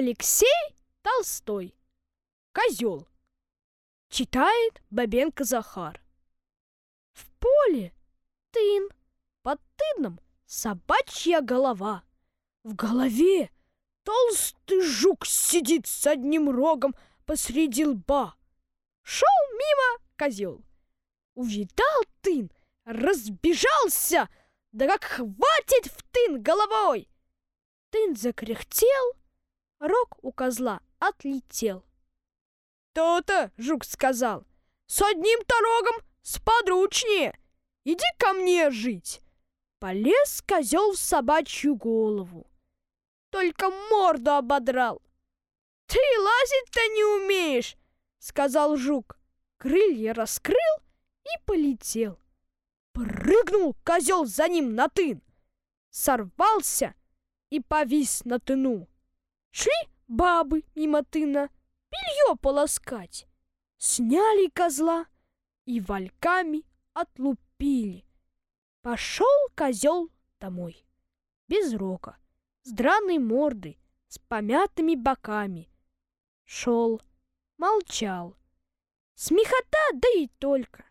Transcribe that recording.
Алексей Толстой. Козел. Читает Бабенко Захар. В поле тын, под тыном собачья голова. В голове толстый жук сидит с одним рогом посреди лба. Шел мимо козел. Увидал тын, разбежался, да как хватит в тын головой. Тын закряхтел, рог у козла отлетел. То-то, жук сказал, с одним-то рогом сподручнее. Иди ко мне жить. Полез козел в собачью голову. Только морду ободрал. Ты лазить-то не умеешь, сказал жук. Крылья раскрыл и полетел. Прыгнул козел за ним на тын. Сорвался и повис на тыну. Шли бабы мимо тына белье полоскать. Сняли козла и вальками отлупили. Пошел козел домой. Без рока, с драной мордой, с помятыми боками. Шел, молчал. Смехота, да и только.